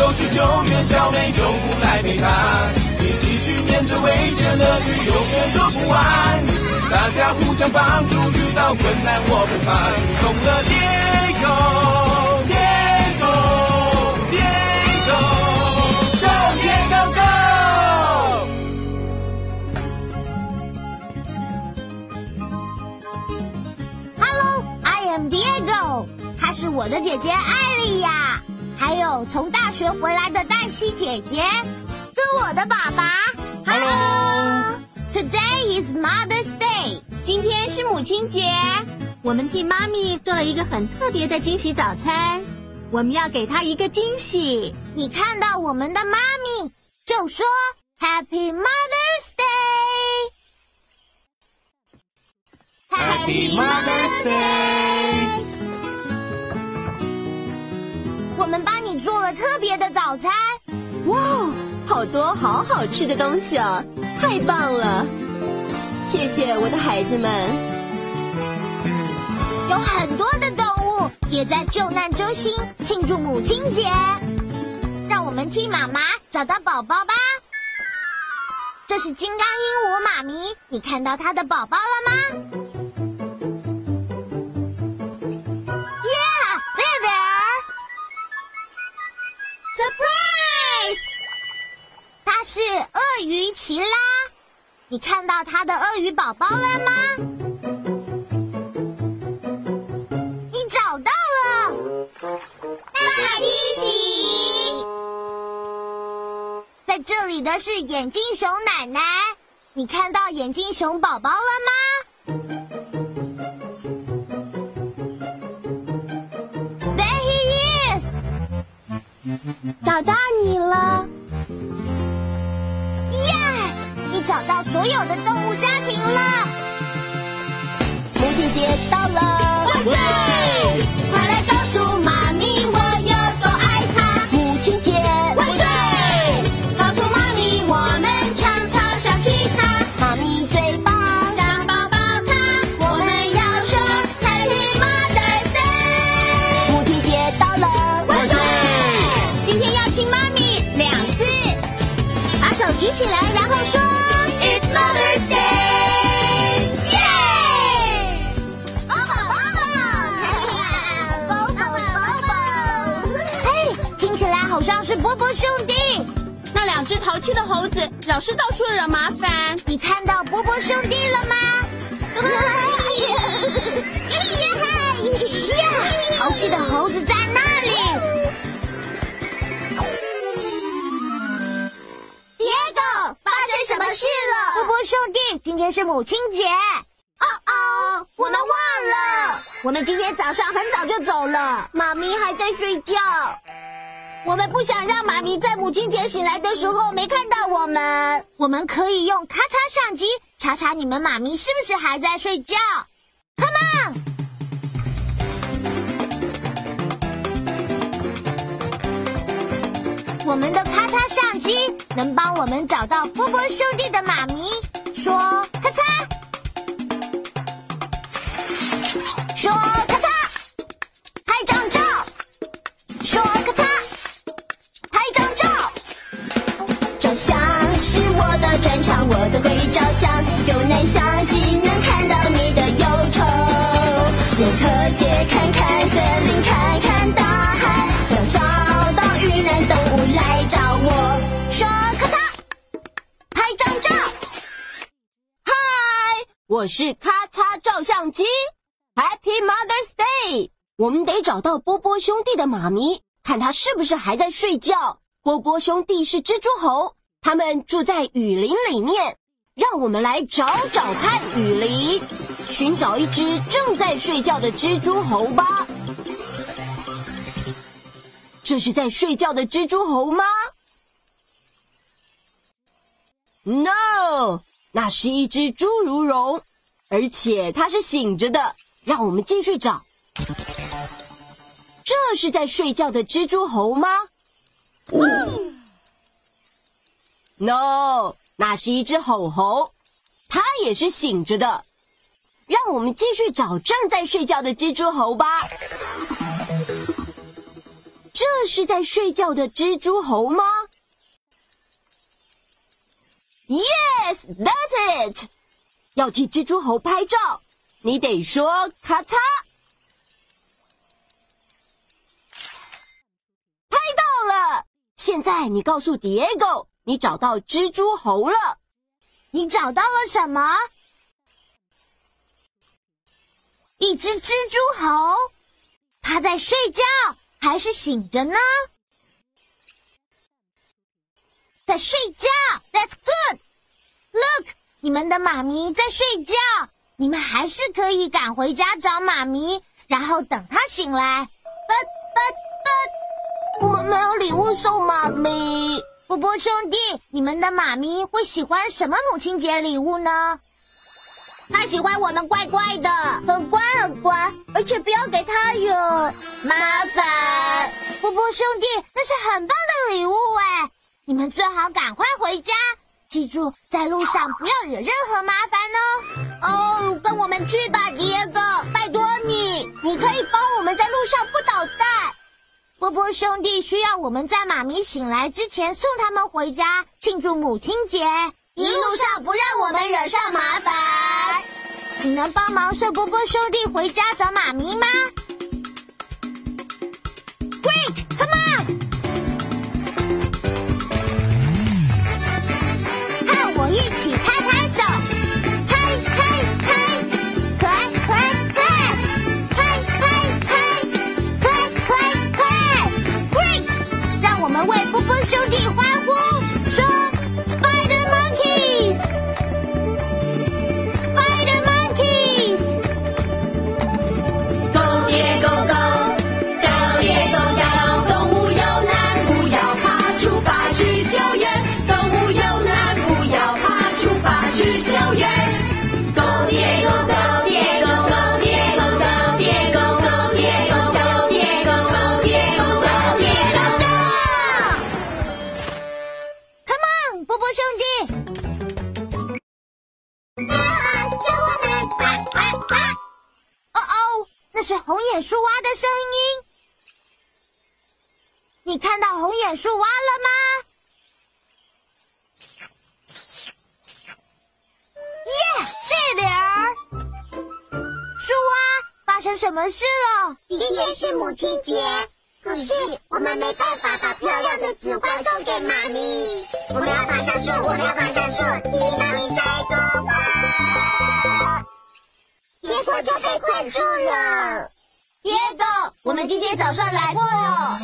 Diego 去救援小美，救护来陪伴，一起去面对危险，乐趣永远说不完。大家互相帮助，遇到困难我不怕，出动了 Hello，I am Diego，她是我的姐姐艾莉亚，还有从大学回来的黛西姐姐，跟我的爸爸。Hello Today is Mother's Day，今天是母亲节，我们替妈咪做了一个很特别的惊喜早餐，我们要给她一个惊喜。你看到我们的妈咪就说 Happy Mother's Day。Happy Mother's Day。我们帮你做了特别的早餐，哇，好多好好吃的东西哦，太棒了！谢谢我的孩子们。有很多的动物也在救难中心庆祝母亲节。让我们替妈妈找到宝宝吧。这是金刚鹦鹉妈咪，你看到它的宝宝了吗是鳄鱼奇拉，你看到它的鳄鱼宝宝了吗？你找到了，大惊喜！在这里的是眼镜熊奶奶，你看到眼镜熊宝宝了吗？There he is，找到你了！找到所有的动物家庭了。母亲节到了，万岁！快来告诉妈咪我有多爱她！母亲节万岁！告诉妈咪我们常常想起她，妈咪最棒，想抱抱她。我们要说 Happy Mother's Day！母亲节到了，万岁！今天要亲妈咪两次，把手举起来，波波兄弟。那两只淘气的猴子老是到处惹麻烦。你看到波波兄弟了吗？呀，淘气的猴子在那里。Diego，发生什么事了？波波兄弟，今天是母亲节。哦哦，我们忘了，我们今天早上很早就走了，妈咪还在睡觉。我们不想让妈咪在母亲节醒来的时候没看到我们。我们可以用咔嚓相机查查你们妈咪是不是还在睡觉。Come on！我们的咔嚓相机能帮我们找到波波兄弟的妈咪，说咔嚓，说的专长，我都会照相，就能相机能看到你的忧愁。用特写看看森林，看看大海，想找到遇难动物来找我。说咔嚓，拍张照。嗨，我是咔嚓照相机，Happy Mother's Day！我们得找到波波兄弟的妈咪，看他是不是还在睡觉。波波兄弟是蜘蛛猴，他们住在雨林里面。让我们来找找看雨林，寻找一只正在睡觉的蜘蛛猴吧。这是在睡觉的蜘蛛猴吗？No，那是一只侏儒龙，而且它是醒着的。让我们继续找。这是在睡觉的蜘蛛猴吗？No。那是一只吼猴，它也是醒着的。让我们继续找正在睡觉的蜘蛛猴吧。这是在睡觉的蜘蛛猴吗？Yes, that's it。要替蜘蛛猴拍照，你得说咔嚓。拍到了。现在你告诉 Diego。你找到蜘蛛猴了？你找到了什么？一只蜘蛛猴，它在睡觉还是醒着呢？在睡觉。That's good. Look，你们的妈咪在睡觉，你们还是可以赶回家找妈咪，然后等她醒来。But but but，我们没有礼物送妈咪。波波兄弟，你们的妈咪会喜欢什么母亲节礼物呢？她喜欢我们乖乖的，很乖很乖，而且不要给她惹麻烦。波波兄弟，那是很棒的礼物哎！你们最好赶快回家，记住在路上不要惹任何麻烦哦。哦，跟我们去吧，迪哥，拜托你，你可以帮我们在路上不捣蛋。波波兄弟需要我们在妈咪醒来之前送他们回家庆祝母亲节，一路上不让我们惹上麻烦。你能帮忙送波波兄弟回家找妈咪吗？Great，come on！发生什么事了？今天是母亲节，可是我们没办法把漂亮的紫花送给妈咪。我们要爬上树，我们要爬上树，替妈咪摘朵花，结果就被困住了。耶哥，我们今天早上来过了。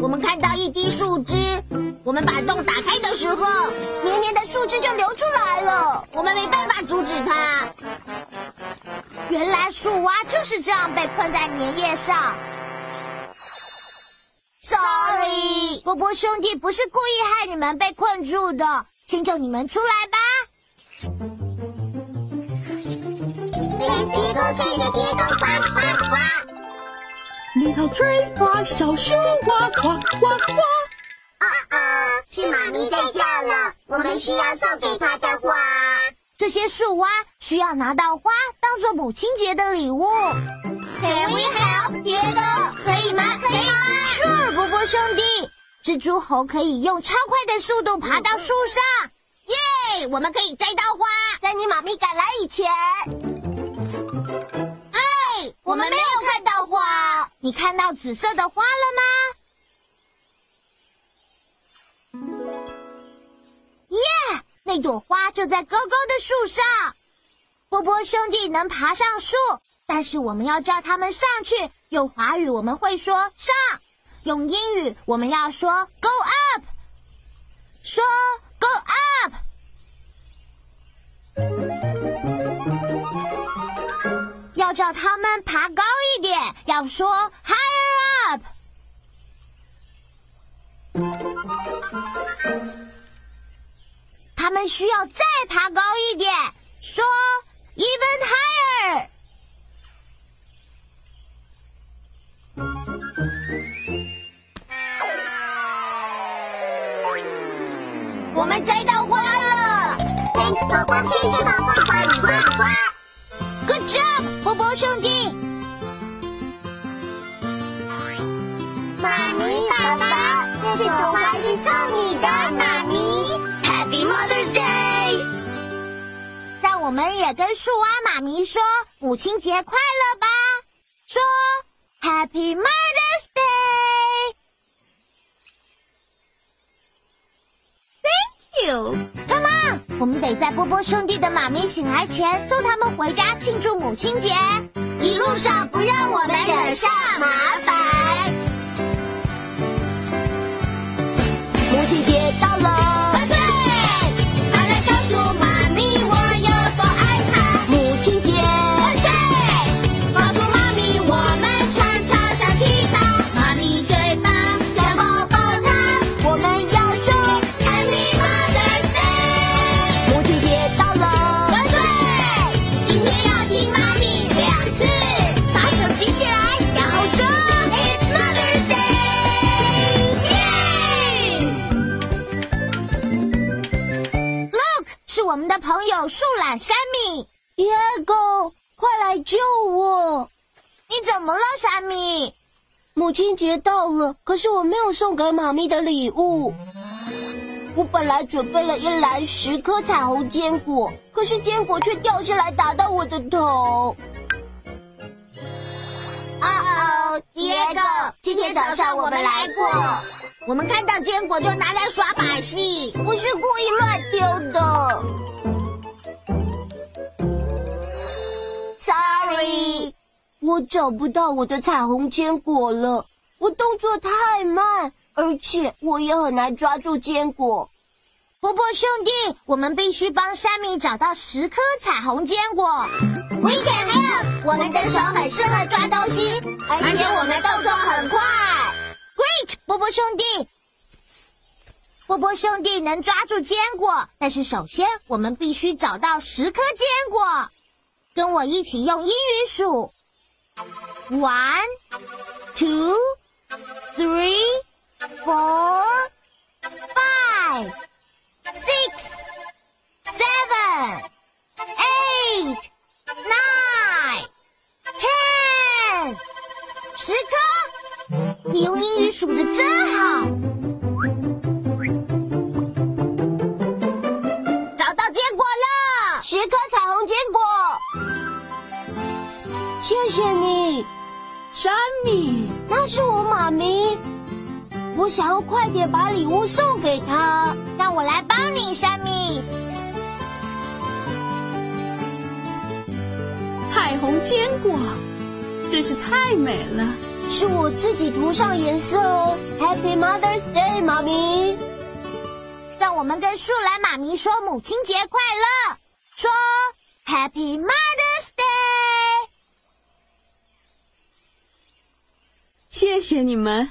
我们看到一滴树枝，我们把洞打开的时候，黏黏的树枝就流出来了。我们没办法阻止它。原来树蛙就是这样被困在粘液上。Sorry，波波兄弟不是故意害你们被困住的，请救你们出来吧。别动，谢谢别动，呱呱呱。绿草吹花，小树蛙呱呱呱。啊啊！是妈咪在叫了，我们需要送给她的花。这些树蛙需要拿到花当做母亲节的礼物。Can we help？杰哥，可以吗？可以吗？Sure，波波兄弟。蜘蛛猴可以用超快的速度爬到树上。耶！我们可以摘到花，在你妈咪赶来以前。哎，我们没有看到花。你看到紫色的花了吗？耶！那朵花就在高高的树上。波波兄弟能爬上树，但是我们要叫他们上去。用华语我们会说上，用英语我们要说 go up。说 “Go up”。要叫他们爬高一点，要说 “Higher up”。他们需要再爬高一点，说 “Even higher”。我们摘到花了，Thanks，宝宝，谢谢宝宝，花花花。，Good job，波波兄弟。妈咪，爸爸，这朵花是送你的，妈咪。Mother's Day！让我们也跟树蛙妈咪说母亲节快乐吧，说 Happy Mother's Day。Thank you。Come on，我们得在波波兄弟的妈咪醒来前送他们回家庆祝母亲节，一路上不让我们惹上麻烦。山米。Diego，快来救我！你怎么了，山米？母亲节到了，可是我没有送给妈咪的礼物。我本来准备了一篮十颗彩虹坚果，可是坚果却掉下来打到我的头。哦哦，爹哥，今天早上我们来过，我们看到坚果就拿来耍把戏。不是故意乱丢的。我找不到我的彩虹坚果了。我动作太慢，而且我也很难抓住坚果。波波兄弟，我们必须帮山米找到十颗彩虹坚果。We can help！我们的手很适合抓东西，而且我们动作很快。Great，波波兄弟。波波兄弟能抓住坚果，但是首先我们必须找到十颗坚果。跟我一起用英语数：one, two, three, 想要快点把礼物送给他。让我来帮你，山米。彩虹坚果，真是太美了。是我自己涂上颜色哦。Happy Mother's Day，妈咪。让我们跟树懒妈咪说母亲节快乐，说 Happy Mother's Day。谢谢你们。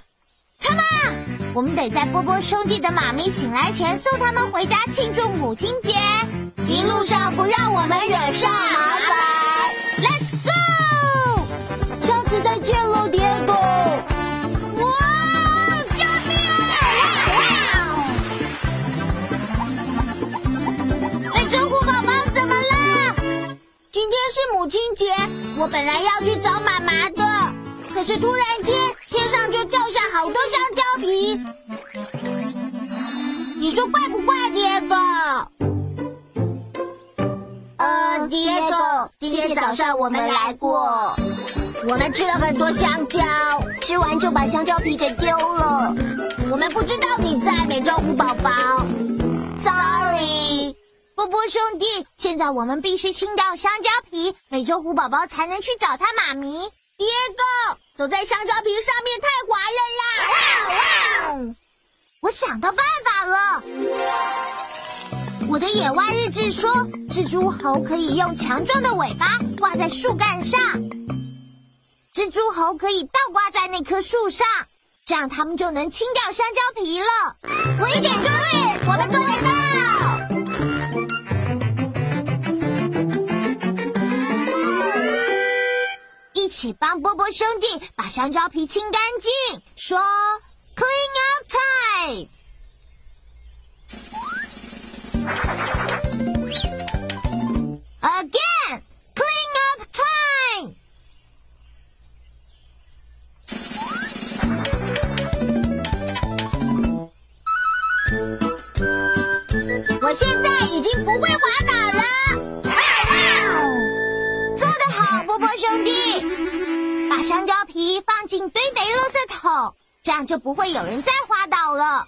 Come on，我们得在波波兄弟的妈咪醒来前送他们回家庆祝母亲节，一路上不让我们惹上麻烦。Let's go！下次再见喽，Diego。哇！救命啊！哎，守护宝宝怎么了？今天是母亲节，我本来要去找妈妈的，可是突然间天上就掉下好多香蕉皮。你说怪不怪，爹哥？呃，爹哥，今天早上我们来过，我们吃了很多香蕉，吃完就把香蕉皮给丢了。我们不知道你在，美洲虎宝宝。Sorry。波波兄弟，现在我们必须清掉香蕉皮，美洲虎宝宝才能去找他妈咪。爹哥，走在香蕉皮上面太滑了啦！哇哇！我想到办法了。我的野外日志说，蜘蛛猴可以用强壮的尾巴挂在树干上，蜘蛛猴可以倒挂在那棵树上，这样它们就能清掉香蕉皮了。我一点就对，我们做得到。起帮波波兄弟把香蕉皮清干净，说 “clean up time”。Again, clean up time. 我现在已经不会香蕉皮放进堆肥垃圾桶，这样就不会有人再滑倒了。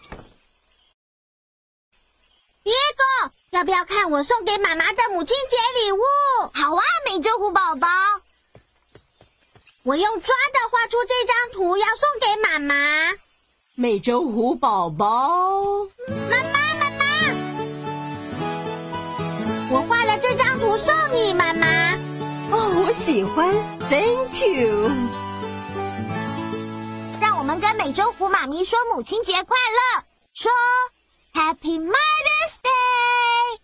耶哥，要不要看我送给妈妈的母亲节礼物？好啊，美洲虎宝宝。我用抓的画出这张图，要送给妈妈。美洲虎宝宝，妈妈，喜欢，Thank you。让我们跟美洲虎妈咪说母亲节快乐，说 Happy Mother's Day。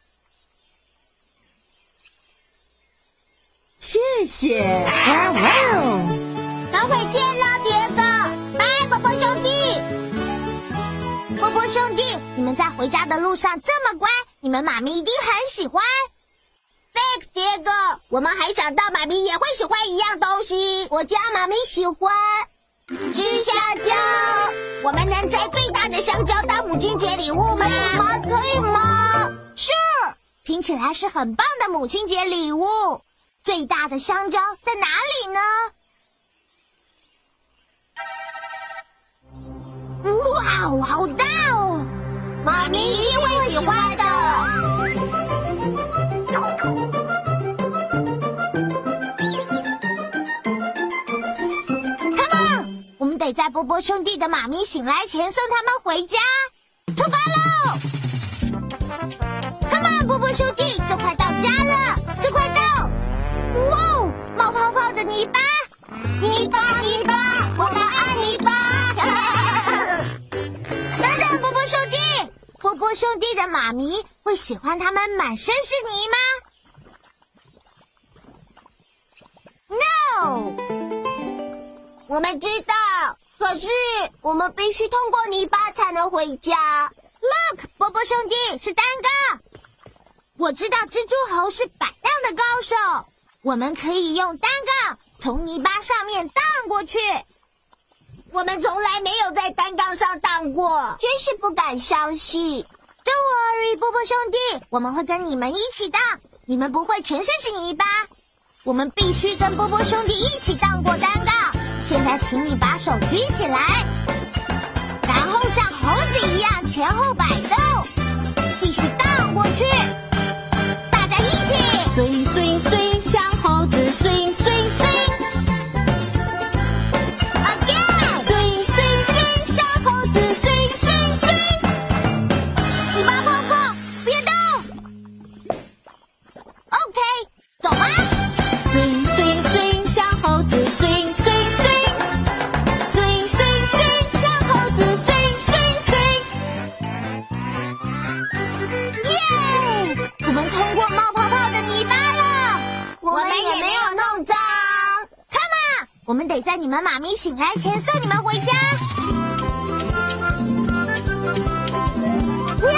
谢谢。等会见了，蝶哥，拜，波波兄弟。波波兄弟，你们在回家的路上这么乖，你们妈咪一定很喜欢。Thanks，蝶哥，我们还想到妈咪也会喜欢一样东西。我家妈咪喜欢吃香蕉。我们能摘最大的香蕉当母亲节礼物吗？妈可以吗？Sure，听起来是很棒的母亲节礼物。最大的香蕉在哪里呢？哇哦，好大哦！妈咪一定会喜欢的。Come on，我们得在波波兄弟的妈咪醒来前送他们回家。出发喽！Come on，波波兄弟，就快到家了，就快到！哇哦，冒泡泡的泥巴，泥巴泥巴，我们爱泥巴。波兄弟的妈咪会喜欢他们满身是泥吗？No。我们知道，可是我们必须通过泥巴才能回家。Look，波波兄弟是蛋糕。我知道蜘蛛猴是摆荡的高手，我们可以用单杠从泥巴上面荡过去。我们从来没有在单杠上荡过，真是不敢相信。Don't worry，波波兄弟，我们会跟你们一起荡，你们不会全身是泥巴。我们必须跟波波兄弟一起荡过单杠。现在，请你把手举起来，然后像猴子一样前后摆动，继续荡过去。大家一起。随随得在你们妈咪醒来前送你们回家。哇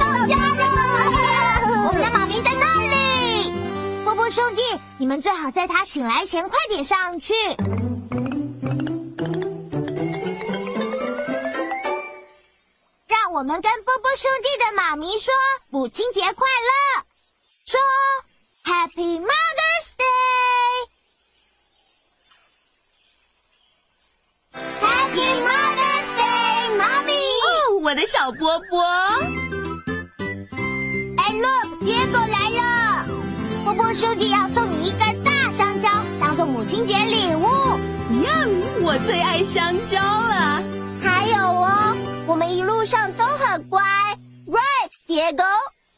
到家了！我们的妈咪在那里。波波兄弟，你们最好在他醒来前快点上去。让我们跟波波兄弟的妈咪说母亲节快乐，说 Happy Mother's Day。Happy Mother's Day，Mommy！哦，我的小波波，哎，look，野狗来了。波波兄弟要送你一根大香蕉，当做母亲节礼物。呀，我最爱香蕉了。还有哦，我们一路上都很乖，Right, Diego?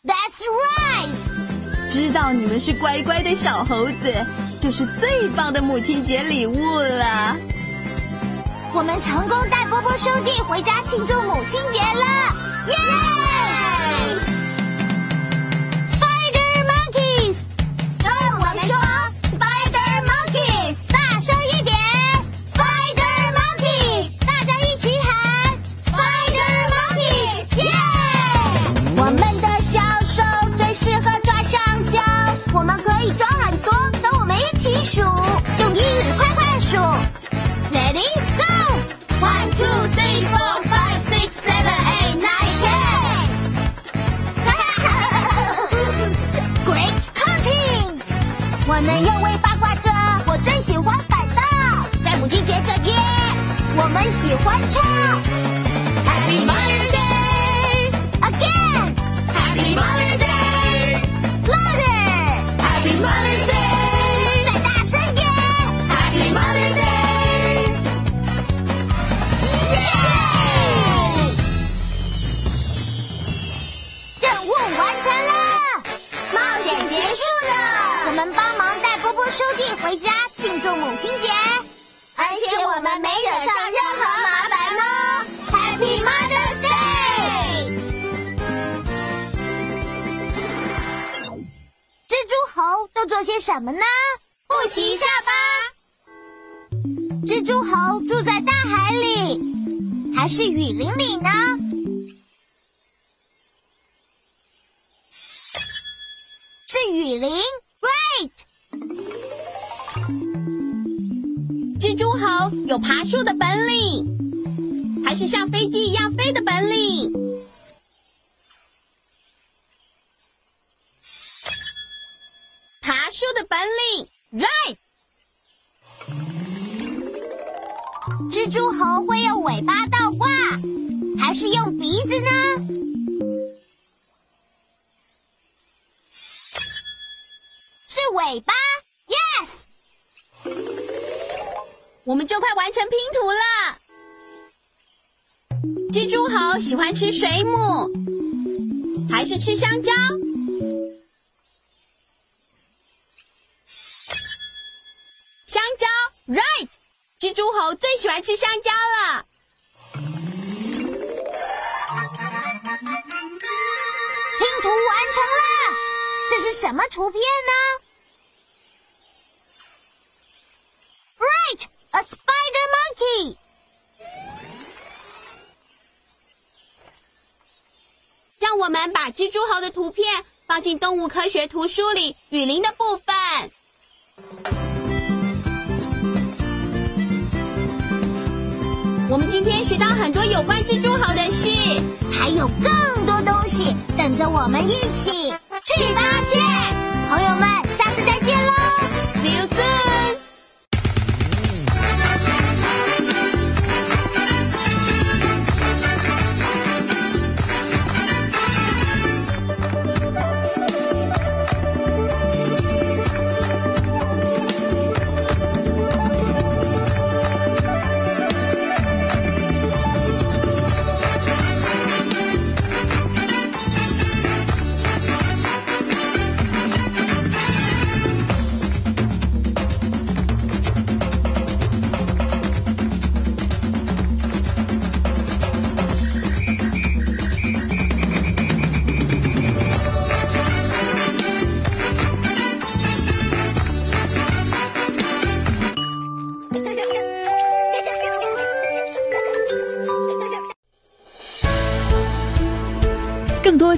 That's right. 知道你们是乖乖的小猴子，就是最棒的母亲节礼物了。我们成功带波波兄弟回家庆祝母亲节了，耶！回家庆祝母亲节，而且我们没惹上任何麻烦哦。Happy Mother's Day！蜘蛛猴都做些什么呢？复习一下吧。蜘蛛猴住在大海里，还是雨林里呢？是雨林，right？蜘蛛猴有爬树的本领，还是像飞机一样飞的本领？爬树的本领，right？蜘蛛猴会用尾巴倒挂，还是用鼻子呢？是尾巴我们就快完成拼图了。蜘蛛猴喜欢吃水母，还是吃香蕉？香蕉，right？蜘蛛猴最喜欢吃香蕉了。拼图完成了，这是什么图片呢我们把蜘蛛猴的图片放进动物科学图书里雨林的部分。我们今天学到很多有关蜘蛛猴的事，还有更多东西等着我们一起去发现。朋友们，下次再见喽！See you soon。